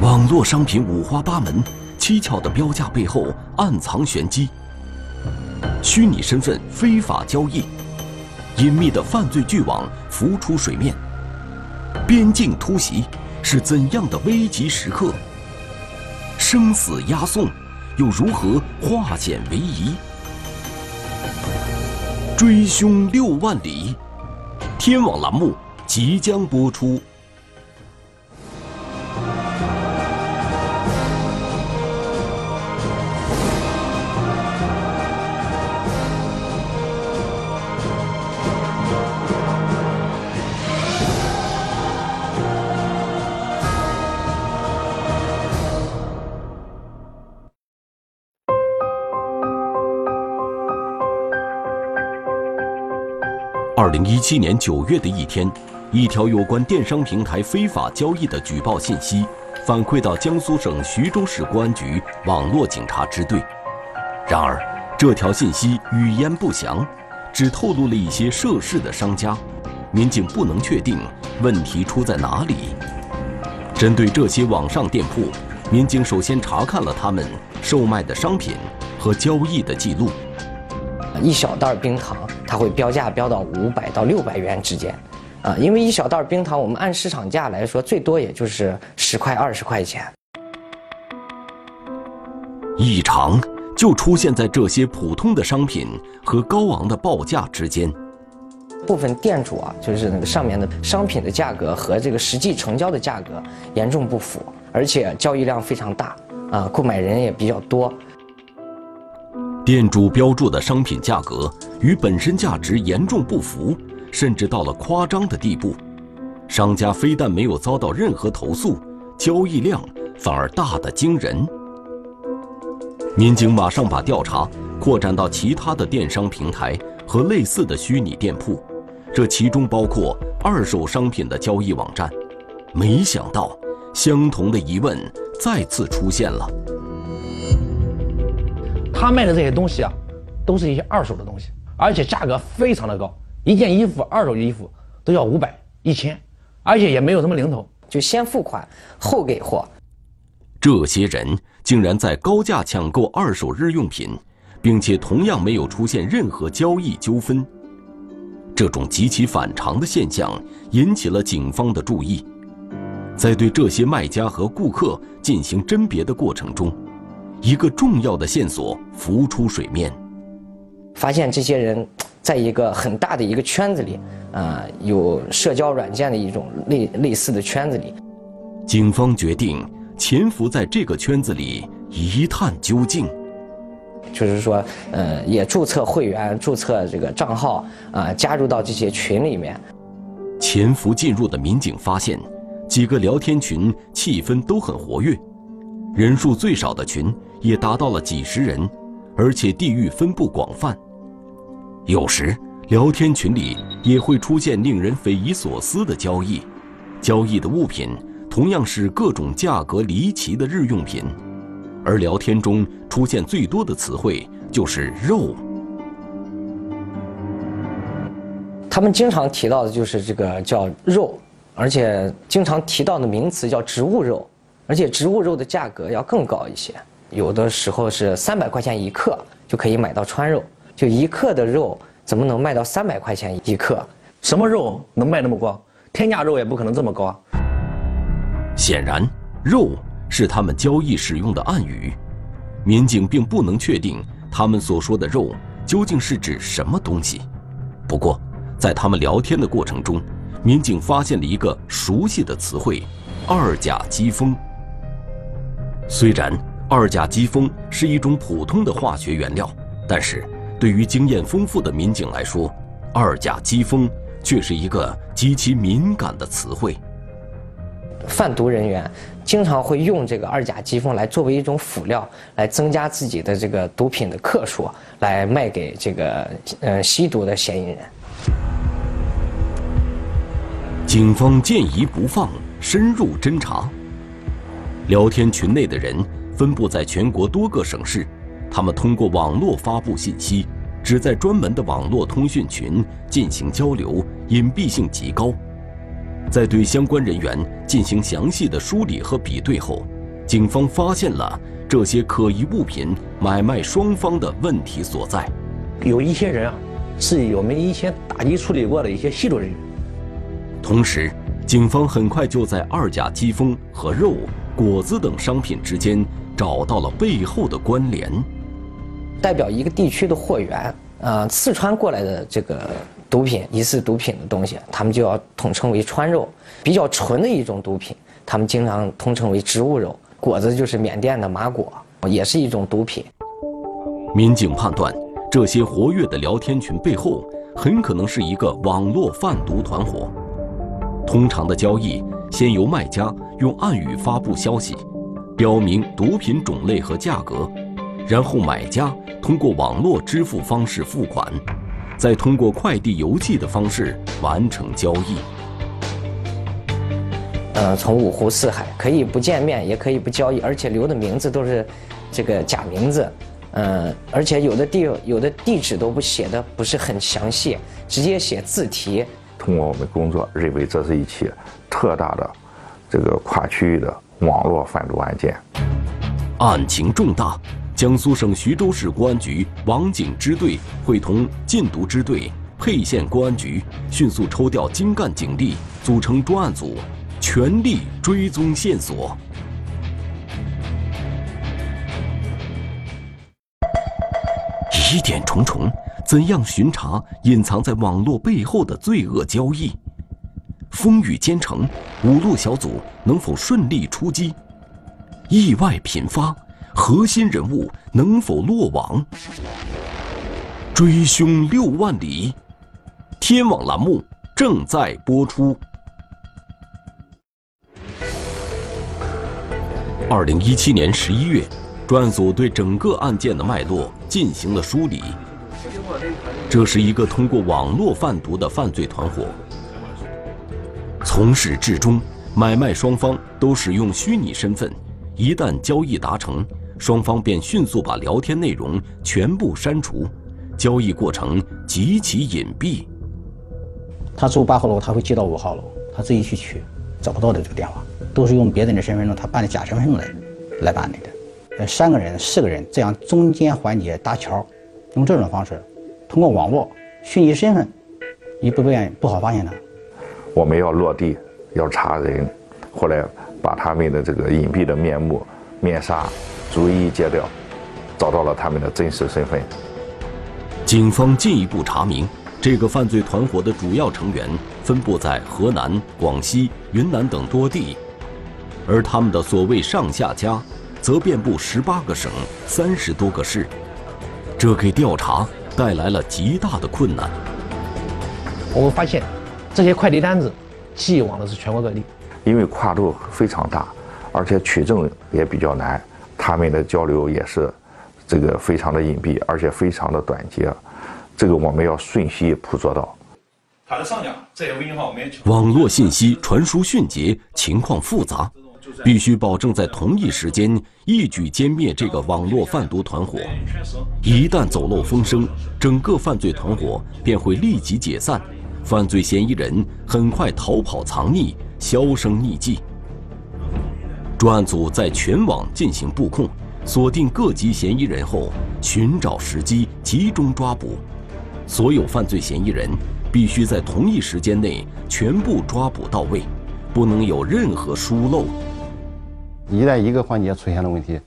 网络商品五花八门，蹊跷的标价背后暗藏玄机。虚拟身份非法交易，隐秘的犯罪巨网浮出水面。边境突袭是怎样的危急时刻？生死押送又如何化险为夷？追凶六万里，天网栏目即将播出。七年九月的一天，一条有关电商平台非法交易的举报信息反馈到江苏省徐州市公安局网络警察支队。然而，这条信息语焉不详，只透露了一些涉事的商家，民警不能确定问题出在哪里。针对这些网上店铺，民警首先查看了他们售卖的商品和交易的记录。一小袋冰糖，它会标价标到五百到六百元之间，啊，因为一小袋冰糖，我们按市场价来说，最多也就是十块二十块钱。异常就出现在这些普通的商品和高昂的报价之间。部分店主啊，就是那个上面的商品的价格和这个实际成交的价格严重不符，而且交易量非常大，啊，购买人也比较多。店主标注的商品价格与本身价值严重不符，甚至到了夸张的地步。商家非但没有遭到任何投诉，交易量反而大得惊人。民警马上把调查扩展到其他的电商平台和类似的虚拟店铺，这其中包括二手商品的交易网站。没想到，相同的疑问再次出现了。他卖的这些东西啊，都是一些二手的东西，而且价格非常的高，一件衣服二手衣服都要五百一千，而且也没有什么零头，就先付款后给货。这些人竟然在高价抢购二手日用品，并且同样没有出现任何交易纠纷，这种极其反常的现象引起了警方的注意。在对这些卖家和顾客进行甄别的过程中。一个重要的线索浮出水面，发现这些人在一个很大的一个圈子里，啊，有社交软件的一种类类似的圈子里。警方决定潜伏在这个圈子里一探究竟。就是说，呃，也注册会员、注册这个账号，啊，加入到这些群里面。潜伏进入的民警发现，几个聊天群气氛都很活跃，人数最少的群。也达到了几十人，而且地域分布广泛。有时聊天群里也会出现令人匪夷所思的交易，交易的物品同样是各种价格离奇的日用品，而聊天中出现最多的词汇就是“肉”。他们经常提到的就是这个叫“肉”，而且经常提到的名词叫“植物肉”，而且植物肉的价格要更高一些。有的时候是三百块钱一克就可以买到川肉，就一克的肉怎么能卖到三百块钱一克？什么肉能卖那么高？天价肉也不可能这么高啊！显然，肉是他们交易使用的暗语，民警并不能确定他们所说的肉究竟是指什么东西。不过，在他们聊天的过程中，民警发现了一个熟悉的词汇——二甲基酚。虽然。二甲基酚是一种普通的化学原料，但是对于经验丰富的民警来说，二甲基酚却是一个极其敏感的词汇。贩毒人员经常会用这个二甲基酚来作为一种辅料，来增加自己的这个毒品的克数，来卖给这个呃吸毒的嫌疑人。警方见疑不放，深入侦查。聊天群内的人。分布在全国多个省市，他们通过网络发布信息，只在专门的网络通讯群进行交流，隐蔽性极高。在对相关人员进行详细的梳理和比对后，警方发现了这些可疑物品买卖双方的问题所在。有一些人啊，是我们以前打击处理过的一些吸毒人员。同时，警方很快就在二甲基酚和肉、果子等商品之间找到了背后的关联。代表一个地区的货源，呃，四川过来的这个毒品，疑似毒品的东西，他们就要统称为川肉。比较纯的一种毒品，他们经常通称为植物肉。果子就是缅甸的麻果，也是一种毒品。民警判断，这些活跃的聊天群背后，很可能是一个网络贩毒团伙。通常的交易，先由卖家用暗语发布消息，标明毒品种类和价格，然后买家通过网络支付方式付款，再通过快递邮寄的方式完成交易。呃，从五湖四海可以不见面，也可以不交易，而且留的名字都是这个假名字，呃，而且有的地有的地址都不写的不是很详细，直接写字题。通过我们工作，认为这是一起特大的这个跨区域的网络贩毒案件，案情重大。江苏省徐州市公安局网警支队会同禁毒支队、沛县公安局迅速抽调精干警力，组成专案组，全力追踪线索。疑点重重。怎样巡查隐藏在网络背后的罪恶交易？风雨兼程，五路小组能否顺利出击？意外频发，核心人物能否落网？追凶六万里，天网栏目正在播出。二零一七年十一月，专案组对整个案件的脉络进行了梳理。这是一个通过网络贩毒的犯罪团伙，从始至终，买卖双方都使用虚拟身份，一旦交易达成，双方便迅速把聊天内容全部删除，交易过程极其隐蔽。他住八号楼，他会接到五号楼，他自己去取，找不到的这个电话，都是用别人的身份证，他办的假身份证来来办理的。呃，三个人、四个人这样中间环节搭桥，用这种方式。通过网络虚拟身份，你不便不好发现他。我们要落地，要查人，后来把他们的这个隐蔽的面目、面纱逐一揭掉，找到了他们的真实身份。警方进一步查明，这个犯罪团伙的主要成员分布在河南、广西、云南等多地，而他们的所谓上下家，则遍布十八个省、三十多个市，这给调查。带来了极大的困难。我们发现，这些快递单子寄往的是全国各地，因为跨度非常大，而且取证也比较难，他们的交流也是这个非常的隐蔽，而且非常的短捷。这个我们要瞬息捕捉到。他的上家这些微信号我们也网络信息传输迅捷，情况复杂。必须保证在同一时间一举歼灭这个网络贩毒团伙。一旦走漏风声，整个犯罪团伙便会立即解散，犯罪嫌疑人很快逃跑藏匿，销声匿迹。专案组在全网进行布控，锁定各级嫌疑人后，寻找时机集中抓捕。所有犯罪嫌疑人必须在同一时间内全部抓捕到位，不能有任何疏漏。一旦一个环节出现了问题，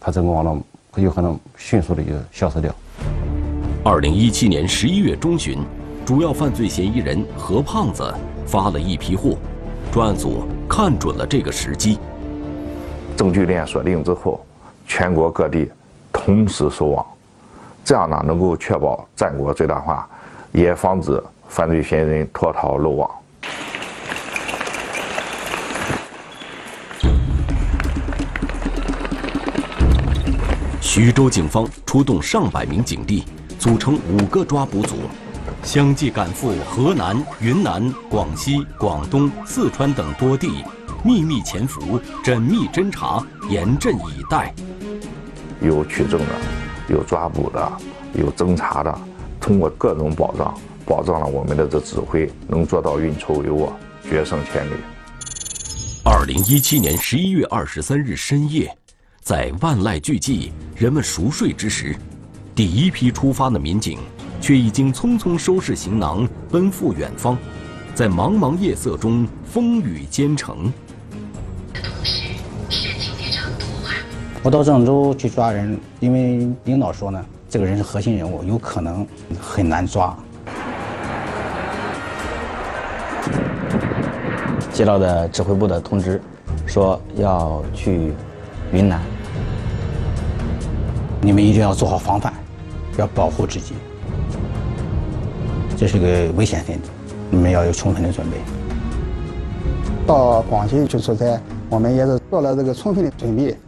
他整个网络有可能迅速的就消失掉。二零一七年十一月中旬，主要犯罪嫌疑人何胖子发了一批货，专案组看准了这个时机，证据链锁定之后，全国各地同时收网，这样呢能够确保战果最大化，也防止犯罪嫌疑人脱逃漏网。徐州警方出动上百名警力，组成五个抓捕组，相继赶赴河南、云南、广西、广东、四川等多地，秘密潜伏、缜密侦查、严阵以待。有取证的，有抓捕的，有侦查的，通过各种保障，保障了我们的这指挥能做到运筹帷幄，决胜千里。二零一七年十一月二十三日深夜，在万籁俱寂、人们熟睡之时，第一批出发的民警却已经匆匆收拾行囊，奔赴远方，在茫茫夜色中风雨兼程。我到郑州去抓人，因为领导说呢，这个人是核心人物，有可能很难抓。接到的指挥部的通知，说要去云南。你们一定要做好防范，要保护自己。这是个危险分子，你们要有充分的准备。到广西去出差，我们也是做了这个充分的准备。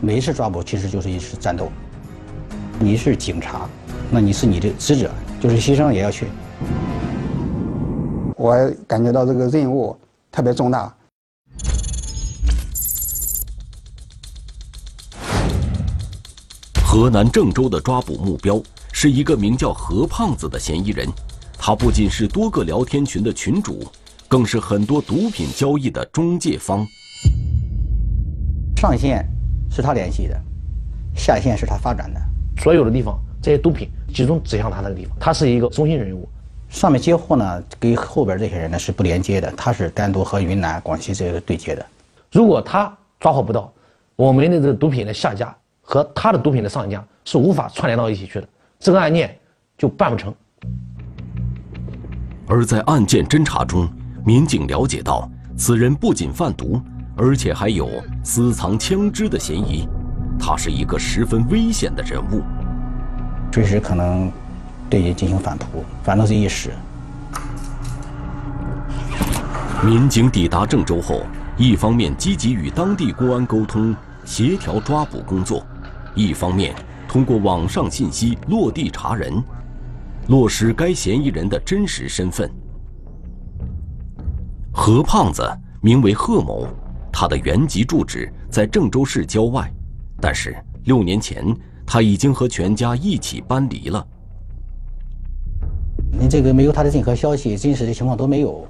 每一次抓捕其实就是一次战斗。你是警察，那你是你的职责，就是牺牲也要去。我感觉到这个任务。特别重大。河南郑州的抓捕目标是一个名叫何胖子的嫌疑人，他不仅是多个聊天群的群主，更是很多毒品交易的中介方。上线是他联系的，下线是他发展的。所有的地方，这些毒品集中指向他那个地方，他是一个中心人物。上面接货呢，跟后边这些人呢是不连接的，他是单独和云南、广西这个对接的。如果他抓获不到，我们的这个毒品的下家和他的毒品的上家是无法串联到一起去的，这个案件就办不成。而在案件侦查中，民警了解到，此人不仅贩毒，而且还有私藏枪支的嫌疑，他是一个十分危险的人物，随时可能。对你进行反扑，反正是一时。民警抵达郑州后，一方面积极与当地公安沟通协调抓捕工作，一方面通过网上信息落地查人，落实该嫌疑人的真实身份。何胖子名为贺某，他的原籍住址在郑州市郊外，但是六年前他已经和全家一起搬离了。你这个没有他的任何消息，真实的情况都没有，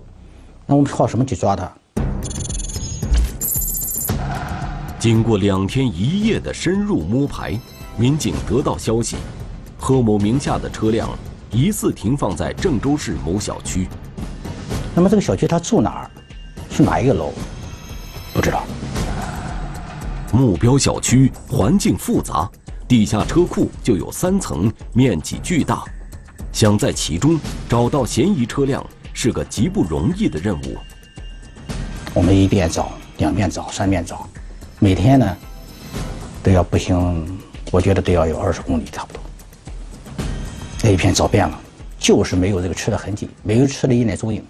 那我们靠什么去抓他？经过两天一夜的深入摸排，民警得到消息，贺某名下的车辆疑似停放在郑州市某小区。那么这个小区他住哪儿？是哪一个楼？不知道。目标小区环境复杂，地下车库就有三层，面积巨大。想在其中找到嫌疑车辆是个极不容易的任务。我们一遍找，两遍找，三遍找，每天呢都要步行，我觉得都要有二十公里差不多。这一片找遍了，就是没有这个吃的痕迹，没有吃的一点踪影。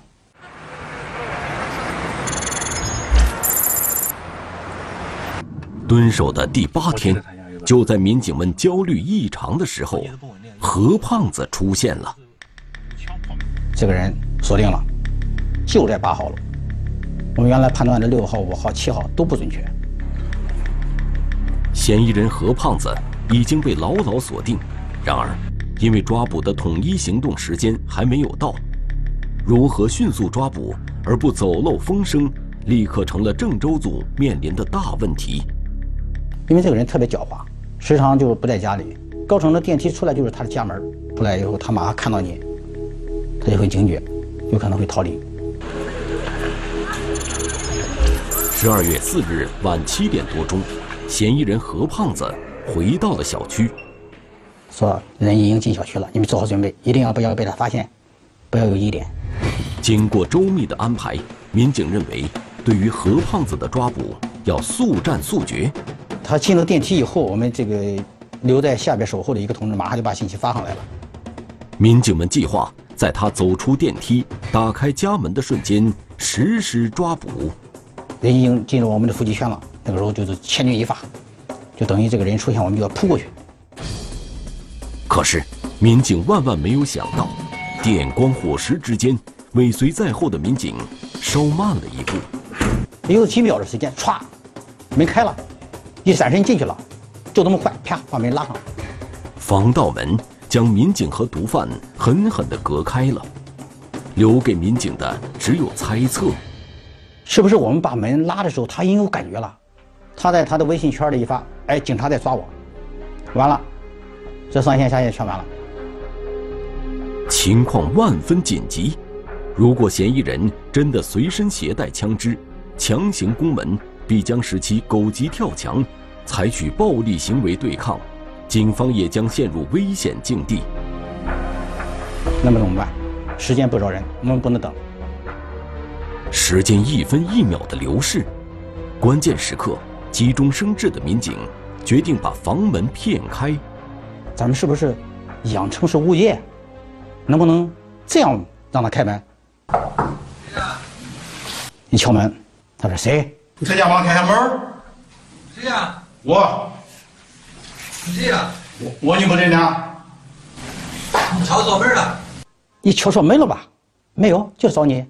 蹲守的第八天，就在民警们焦虑异常的时候。何胖子出现了，这个人锁定了，就在八号楼。我们原来判断的六号、五号、七号都不准确。嫌疑人何胖子已经被牢牢锁定，然而，因为抓捕的统一行动时间还没有到，如何迅速抓捕而不走漏风声，立刻成了郑州组面临的大问题。因为这个人特别狡猾，时常就不在家里。高层的电梯出来就是他的家门，出来以后他马上看到你，他就会警觉，有可能会逃离。十二月四日晚七点多钟，嫌疑人何胖子回到了小区，说人已经进小区了，你们做好准备，一定要不要被他发现，不要有疑点。经过周密的安排，民警认为，对于何胖子的抓捕要速战速决。他进了电梯以后，我们这个。留在下边守候的一个同志马上就把信息发上来了。民警们计划在他走出电梯、打开家门的瞬间实施抓捕。人已经进入我们的伏击圈了，那个时候就是千钧一发，就等于这个人出现，我们就要扑过去。可是，民警万万没有想到，电光火石之间，尾随在后的民警稍慢了一步。没有几秒的时间，歘，门开了，一闪身进去了。就这么快，啪，把门拉上。防盗门将民警和毒贩狠狠地隔开了。留给民警的只有猜测。是不是我们把门拉的时候，他已经有感觉了？他在他的微信圈里一发，哎，警察在抓我，完了，这上线下线全完了。情况万分紧急，如果嫌疑人真的随身携带枪支，强行攻门，必将使其狗急跳墙，采取暴力行为对抗，警方也将陷入危险境地。那么怎么办？时间不饶人，我们不能等。时间一分一秒的流逝，关键时刻，急中生智的民警决定把房门骗开。咱们是不是养成是物业？能不能这样让他开门？一敲门，他说谁？你在家帮开下门。谁呀？我。你谁呀？我我你不在家。你敲错门了。你敲错门了吧？没有，就找你。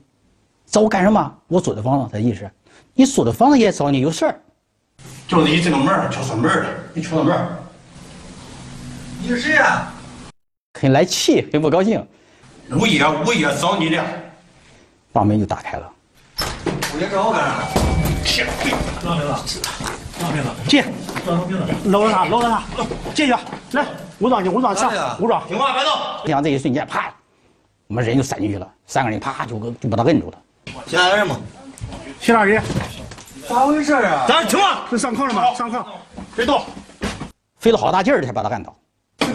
找我干什么？我租的房子，他意思，你租的房子也找你有事儿。就是你这个门敲错门了，你敲错门。你是谁呀？很来气，很不高兴。物业，物业找你的。把门就打开了。物业找我干啥？切，让名字，让名字，进。搂着他，搂着他，进去。来，武装进，武装上，武装。听话，别动。像这一瞬间，啪，我们人就闪进去了。三个人啪就就把他摁住了。其他人吗？其他人。咋回事啊？咱听话。是上炕了吗？上炕。别动。费了好大劲儿才把他按倒。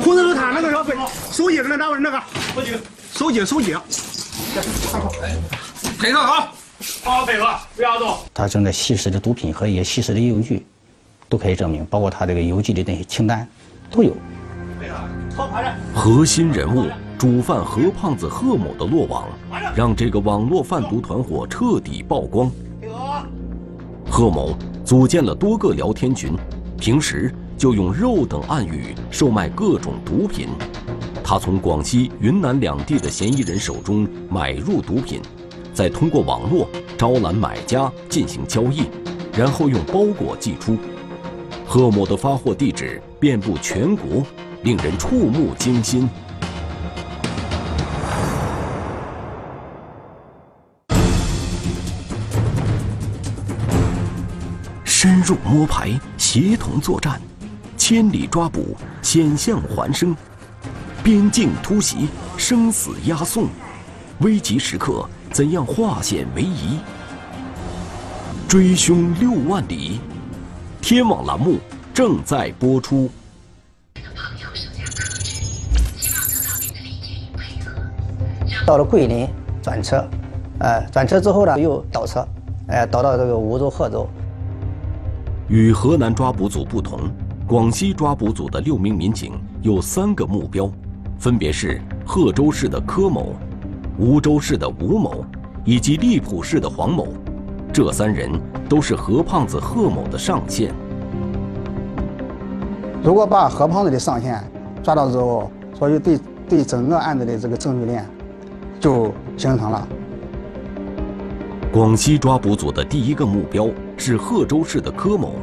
裤子都他那个小费，手机在那拿着那个。手机，手机，手机。配合好，好好配合，不要动。他正在吸食的毒品和一些吸食的用具，都可以证明，包括他这个邮寄的那些清单，都有。核心人物主犯何胖子贺某的落网，让这个网络贩毒团伙彻底曝光。贺某组建了多个聊天群，平时就用肉等暗语售卖各种毒品。他从广西、云南两地的嫌疑人手中买入毒品，再通过网络招揽买家进行交易，然后用包裹寄出。贺某的发货地址遍布全国，令人触目惊心。深入摸排，协同作战，千里抓捕，险象环生，边境突袭，生死押送，危急时刻怎样化险为夷？追凶六万里，天网栏目正在播出。到了桂林转车，呃，转车之后呢又倒车，哎、倒到这个梧州、贺州。与河南抓捕组不同，广西抓捕组的六名民警有三个目标，分别是贺州市的柯某、梧州市的吴某以及荔浦市的黄某。这三人都是何胖子贺某的上线。如果把何胖子的上线抓到之后，所以对对整个案子的这个证据链就形成了。广西抓捕组的第一个目标是贺州市的柯某，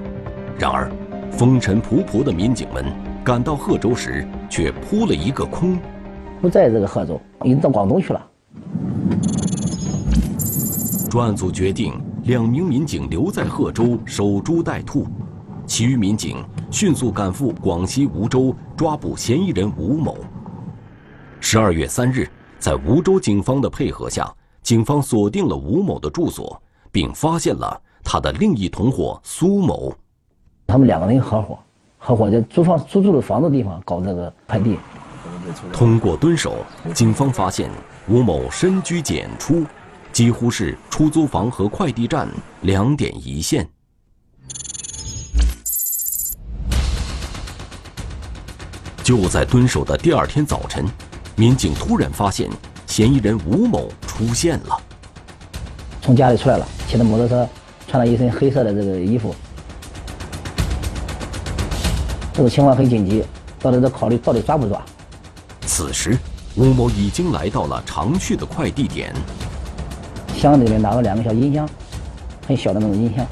然而，风尘仆仆的民警们赶到贺州时，却扑了一个空。不在这个贺州，已经到广东去了。专案组决定两名民警留在贺州守株待兔，其余民警迅速赶赴广西梧州抓捕嫌疑人吴某。十二月三日，在梧州警方的配合下，警方锁定了吴某的住所，并发现了他的另一同伙苏某。他们两个人合伙，合伙在租房租住的房子地方搞这个快递。通过蹲守，警方发现吴某深居简出，几乎是出租房和快递站两点一线。就在蹲守的第二天早晨，民警突然发现嫌疑人吴某出现了。从家里出来了，骑着摩托车，穿了一身黑色的这个衣服。这个情况很紧急，到底在考虑到底抓不抓。此时，吴某已经来到了常去的快递点，箱子里面拿了两个小音箱，很小的那种音箱，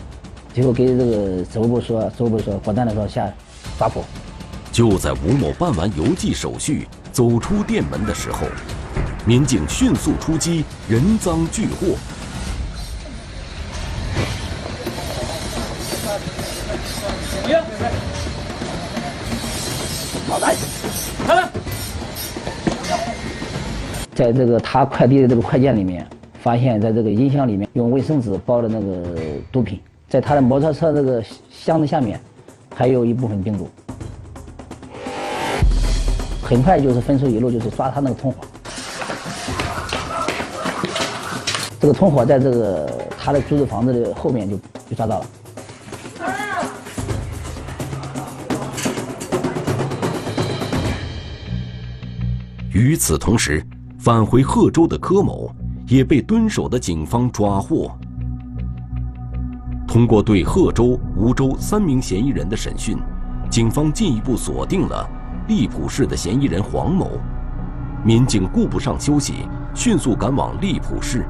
最后给这个指挥部说，指挥部说果断的说下抓捕。就在吴某办完邮寄手续走出店门的时候，民警迅速出击，人赃俱获。在这个他快递的这个快件里面，发现在这个音箱里面用卫生纸包的那个毒品，在他的摩托车这个箱子下面，还有一部分病毒。很快就是分出一路，就是抓他那个同伙。这个同伙在这个他的租的房子的后面就就抓到了。与此同时，返回贺州的柯某也被蹲守的警方抓获。通过对贺州、梧州三名嫌疑人的审讯，警方进一步锁定了荔浦市的嫌疑人黄某。民警顾不上休息，迅速赶往荔浦市。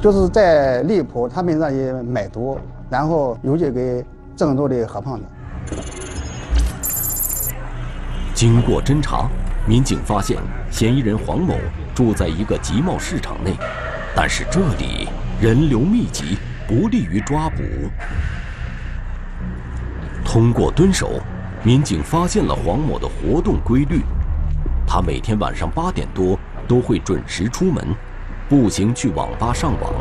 就是在荔浦他们那里买毒，然后邮寄给郑州的何胖子。经过侦查。民警发现，嫌疑人黄某住在一个集贸市场内，但是这里人流密集，不利于抓捕。通过蹲守，民警发现了黄某的活动规律。他每天晚上八点多都会准时出门，步行去网吧上网。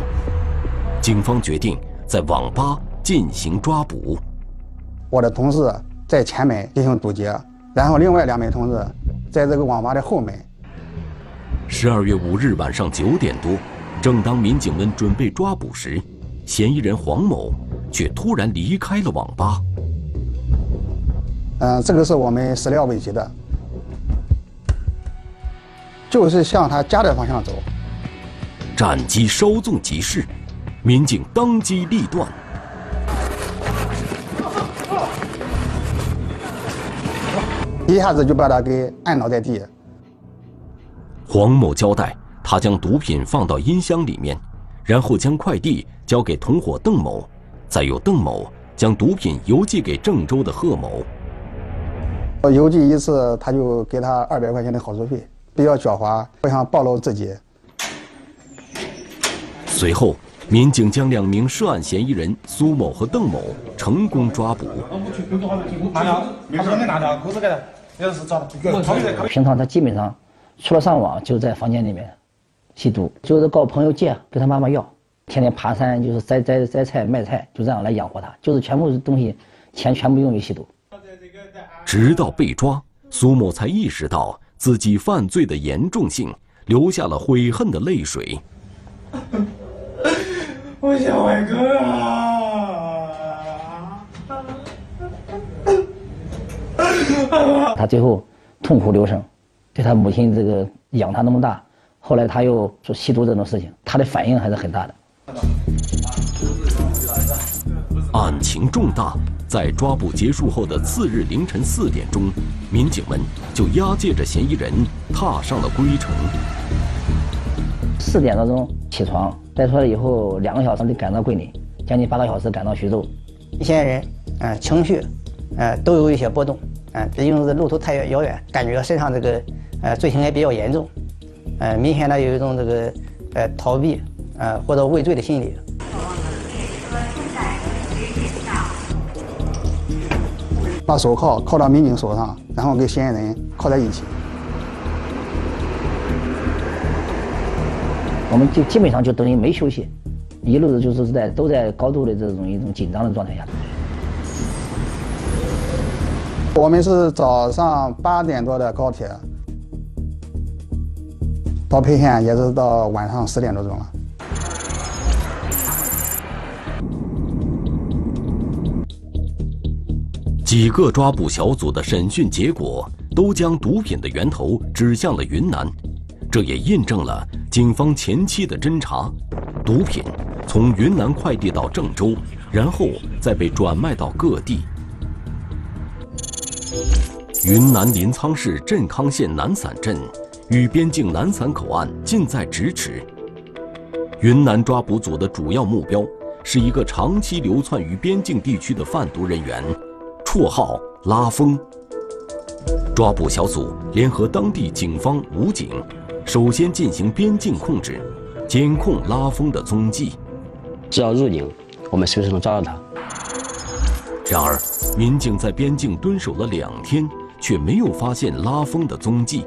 警方决定在网吧进行抓捕。我的同事在前门进行堵截，然后另外两名同志。在这个网吧的后门。十二月五日晚上九点多，正当民警们准备抓捕时，嫌疑人黄某却突然离开了网吧。嗯，这个是我们始料未及的，就是向他家的方向走。战机稍纵即逝，民警当机立断。一下子就把他给按倒在地。黄某交代，他将毒品放到音箱里面，然后将快递交给同伙邓某，再由邓某将毒品邮寄给郑州的贺某。邮寄一次，他就给他二百块钱的好处费，比较狡猾，不想暴露自己。随后，民警将两名涉案嫌疑人苏某和邓某成功抓捕。拿掉，拿着，裤子给他。平常他基本上除了上网，就在房间里面吸毒，就是告朋友借，给他妈妈要，天天爬山，就是摘摘摘菜卖菜，就这样来养活他，就是全部东西钱全部用于吸毒。直到被抓，苏某才意识到自己犯罪的严重性，流下了悔恨的泪水。我想外哥啊！他最后痛哭流声，对他母亲这个养他那么大，后来他又说吸毒这种事情，他的反应还是很大的。案情重大，在抓捕结束后的次日凌晨四点钟，民警们就押解着嫌疑人踏上了归程。四点多钟起床，带出来以后两个小时就赶到桂林，将近八个小时赶到徐州。嫌疑人，嗯，情绪，呃，都有一些波动。嗯，毕竟是路途太遥远，感觉身上这个，呃，罪行也比较严重，呃，明显的有一种这个，呃，逃避，呃，或者畏罪的心理。把手铐铐到民警手上，然后跟嫌疑人铐在一起。我们就基本上就等于没休息，一路就是在都在高度的这种一种紧张的状态下。我们是早上八点多的高铁，到沛县也是到晚上十点多钟了。几个抓捕小组的审讯结果都将毒品的源头指向了云南，这也印证了警方前期的侦查：毒品从云南快递到郑州，然后再被转卖到各地。云南临沧市镇康县南散镇与边境南散口岸近在咫尺。云南抓捕组的主要目标是一个长期流窜于边境地区的贩毒人员，绰号“拉风”。抓捕小组联合当地警方、武警，首先进行边境控制，监控拉风的踪迹。只要入境，我们随时能抓到他。然而，民警在边境蹲守了两天，却没有发现拉风的踪迹。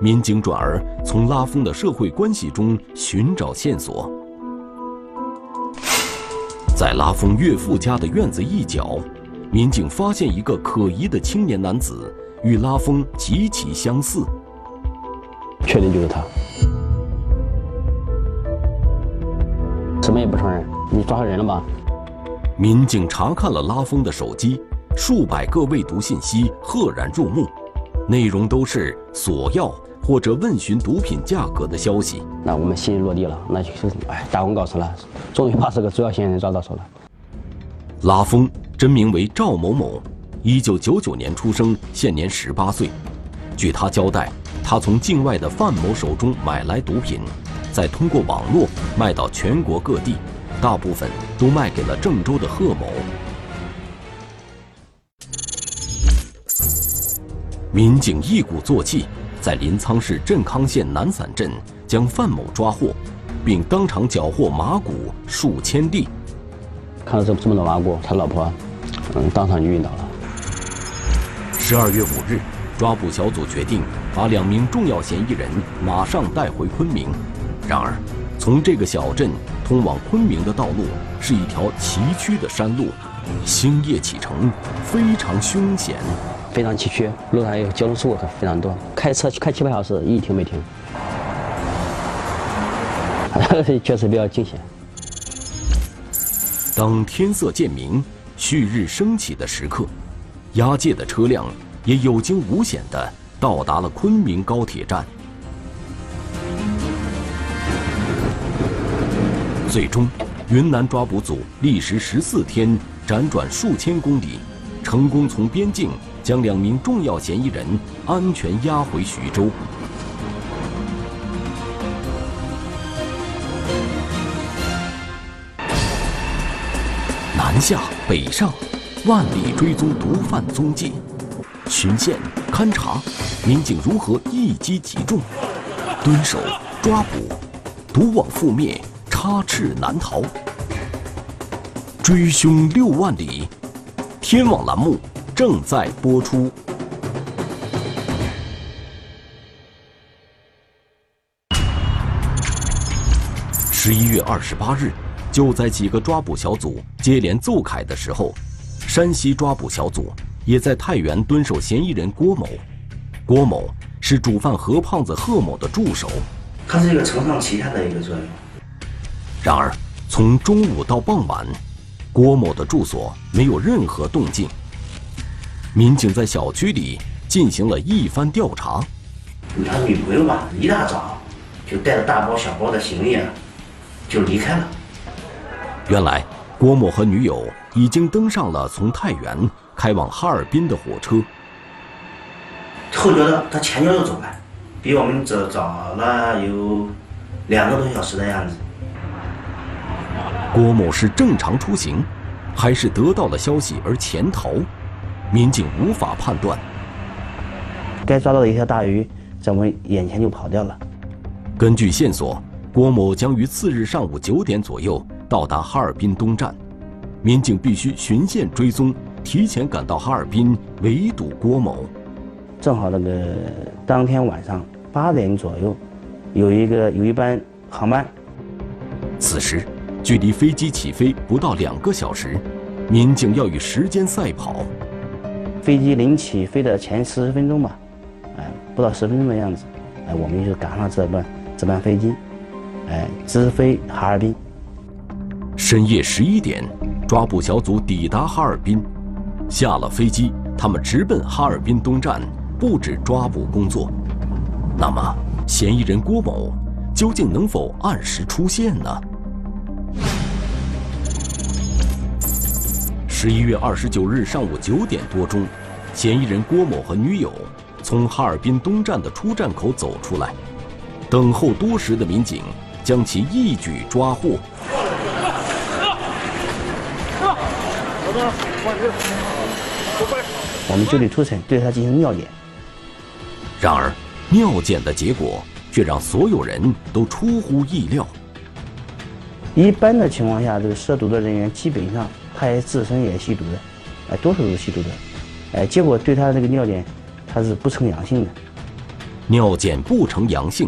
民警转而从拉风的社会关系中寻找线索。在拉风岳父家的院子一角，民警发现一个可疑的青年男子，与拉风极其相似。确定就是他，什么也不承认。你抓到人了吧？民警查看了拉风的手机，数百个未读信息赫然入目，内容都是索要或者问询毒品价格的消息。那我们心里落地了，那就是哎，大功告成了，终于把这个主要嫌疑人抓到手了。拉风真名为赵某某，一九九九年出生，现年十八岁。据他交代。他从境外的范某手中买来毒品，再通过网络卖到全国各地，大部分都卖给了郑州的贺某。民警一鼓作气，在临沧市镇康县南散镇将范某抓获，并当场缴获麻古数千粒。看到这这么多麻古，他老婆，嗯，当场就晕倒了。十二月五日。抓捕小组决定把两名重要嫌疑人马上带回昆明。然而，从这个小镇通往昆明的道路是一条崎岖的山路，星夜启程，非常凶险，非常崎岖，路上有交通事故非常多，开车开七八小时一停没停，确实比较惊险。当天色渐明，旭日升起的时刻，押解的车辆。也有惊无险的到达了昆明高铁站。最终，云南抓捕组历时十四天，辗转数千公里，成功从边境将两名重要嫌疑人安全押回徐州。南下北上，万里追踪毒贩踪迹。巡线、勘查，民警如何一击即中？蹲守、抓捕，毒网覆灭，插翅难逃。追凶六万里，天网栏目正在播出。十一月二十八日，就在几个抓捕小组接连奏凯的时候，山西抓捕小组。也在太原蹲守嫌疑人郭某，郭某是主犯何胖子贺某的助手，他是一个承上启下的一个作用。然而，从中午到傍晚，郭某的住所没有任何动静。民警在小区里进行了一番调查。他女朋友吧，一大早就带着大包小包的行李啊，就离开了。原来，郭某和女友已经登上了从太原。开往哈尔滨的火车，后脚的他前脚就走了，比我们早早了有两个多小时的样子。郭某是正常出行，还是得到了消息而潜逃？民警无法判断。该抓到的一条大鱼在我们眼前就跑掉了。根据线索，郭某将于次日上午九点左右到达哈尔滨东站，民警必须循线追踪。提前赶到哈尔滨围堵郭某，正好那个当天晚上八点左右，有一个有一班航班。此时，距离飞机起飞不到两个小时，民警要与时间赛跑。飞机临起飞的前十分钟吧，哎，不到十分钟的样子，哎，我们就赶上这班这班飞机，哎，直飞哈尔滨。深夜十一点，抓捕小组抵达哈尔滨。下了飞机，他们直奔哈尔滨东站，布置抓捕工作。那么，嫌疑人郭某究竟能否按时出现呢？十一月二十九日上午九点多钟，嫌疑人郭某和女友从哈尔滨东站的出站口走出来，等候多时的民警将其一举抓获。我们就地出城，对他进行尿检。然而，尿检的结果却让所有人都出乎意料。一般的情况下，这个涉毒的人员基本上他也自身也吸毒的，哎，多数都是吸毒的，哎，结果对他这个尿检，他是不呈阳性的。尿检不呈阳性，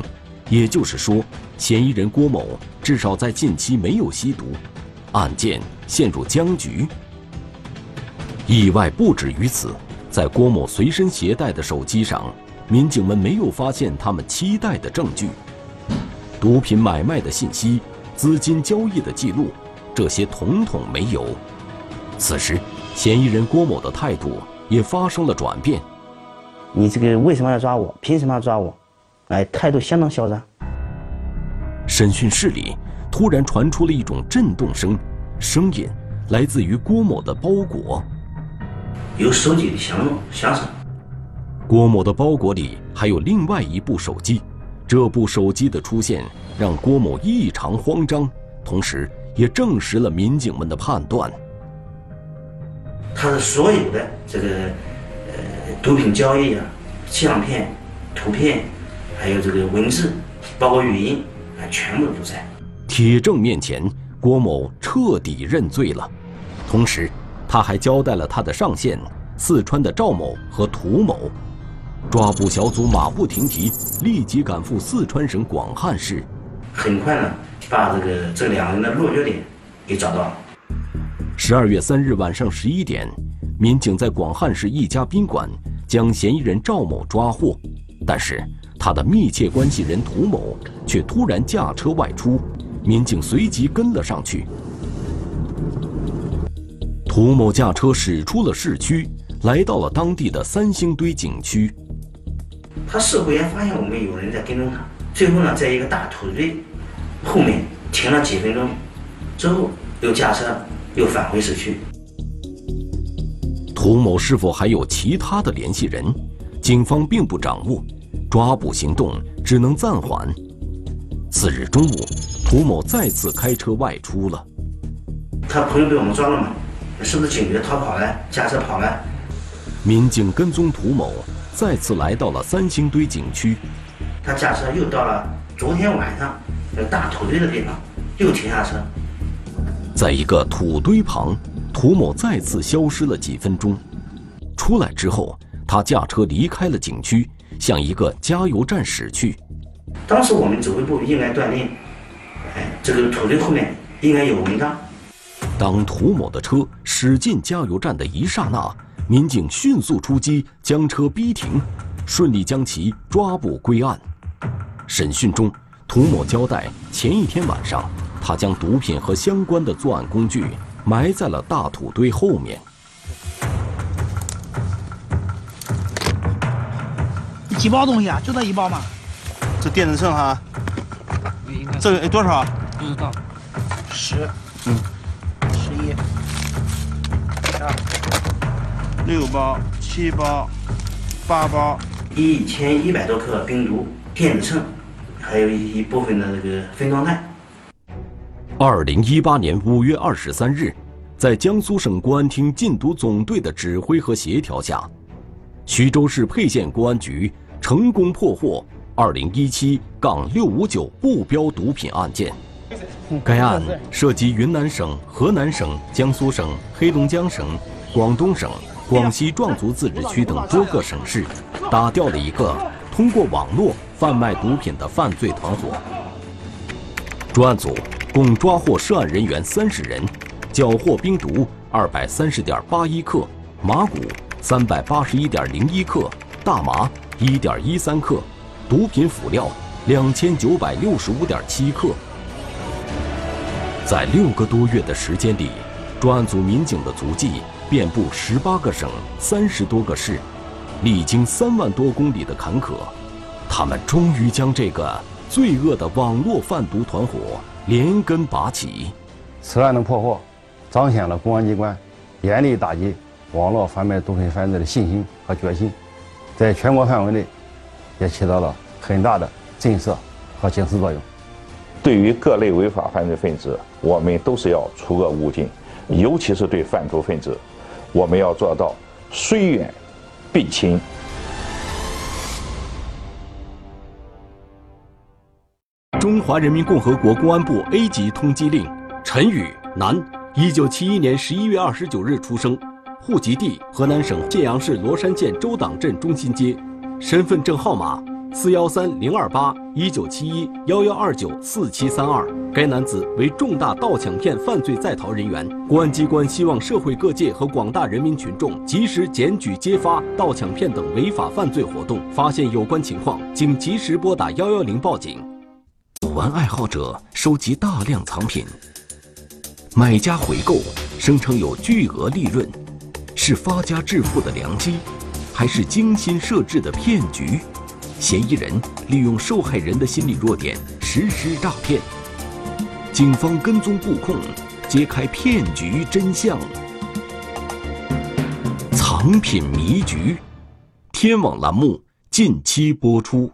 也就是说，嫌疑人郭某至少在近期没有吸毒，案件陷入僵局。意外不止于此，在郭某随身携带的手机上，民警们没有发现他们期待的证据，毒品买卖的信息。资金交易的记录，这些统统没有。此时，嫌疑人郭某的态度也发生了转变。你这个为什么要抓我？凭什么要抓我？哎，态度相当嚣张。审讯室里突然传出了一种震动声，声音来自于郭某的包裹。有手机的响响声。郭某的包裹里还有另外一部手机。这部手机的出现让郭某异常慌张，同时也证实了民警们的判断。他的所有的这个呃毒品交易啊、相片、图片，还有这个文字，包括语音啊，全部都在铁证面前。郭某彻底认罪了，同时他还交代了他的上线四川的赵某和涂某。抓捕小组马不停蹄，立即赶赴四川省广汉市。很快呢，把这个这两人的落脚点给找到了。十二月三日晚上十一点，民警在广汉市一家宾馆将嫌疑人赵某抓获，但是他的密切关系人涂某却突然驾车外出，民警随即跟了上去。涂某驾车驶出了市区，来到了当地的三星堆景区。他似乎也发现我们有人在跟踪他，最后呢，在一个大土堆后面停了几分钟，之后又驾车又返回市区。涂某是否还有其他的联系人？警方并不掌握，抓捕行动只能暂缓。次日中午，涂某再次开车外出了。他朋友被我们抓了吗？是不是警觉逃跑了？驾车跑了？民警跟踪涂某。再次来到了三星堆景区，他驾车又到了昨天晚上那大土堆的地方，又停下车。在一个土堆旁，涂某再次消失了几分钟。出来之后，他驾车离开了景区，向一个加油站驶去。当时我们指挥部应该断定，哎，这个土堆后面应该有文章。当涂某的车驶进加油站的一刹那。民警迅速出击，将车逼停，顺利将其抓捕归案。审讯中，涂某交代，前一天晚上，他将毒品和相关的作案工具埋在了大土堆后面。几包东西啊？就这一包吗？这电子秤哈，这个多少？不知道。十。嗯。十一。二。六包、七包、八包，一千一百多克冰毒、电子秤，还有一一部分的这个分装袋。二零一八年五月二十三日，在江苏省公安厅禁毒总队的指挥和协调下，徐州市沛县公安局成功破获二零一七杠六五九不标毒品案件。该案涉及云南省、河南省、江苏省、黑龙江省、广东省。广西壮族自治区等多个省市，打掉了一个通过网络贩卖毒品的犯罪团伙。专案组共抓获涉案人员三十人，缴获冰毒二百三十点八一克，麻古三百八十一点零一克，大麻一点一三克，毒品辅料两千九百六十五点七克。在六个多月的时间里，专案组民警的足迹。遍布十八个省、三十多个市，历经三万多公里的坎坷，他们终于将这个罪恶的网络贩毒团伙连根拔起。此案的破获，彰显了公安机关严厉打击网络贩卖毒品犯罪的信心和决心，在全国范围内也起到了很大的震慑和警示作用。对于各类违法犯罪分子，我们都是要除恶务尽，尤其是对贩毒分子。我们要做到虽远必亲。中华人民共和国公安部 A 级通缉令：陈宇，男，一九七一年十一月二十九日出生，户籍地河南省信阳市罗山县周党镇中心街，身份证号码。四幺三零二八一九七一幺幺二九四七三二，该男子为重大盗抢骗犯罪在逃人员。公安机关希望社会各界和广大人民群众及时检举揭发盗抢骗等违法犯罪活动，发现有关情况，请及时拨打幺幺零报警。玩爱好者收集大量藏品，买家回购，声称有巨额利润，是发家致富的良机，还是精心设置的骗局？嫌疑人利用受害人的心理弱点实施诈骗，警方跟踪布控，揭开骗局真相。藏品迷局，天网栏目近期播出。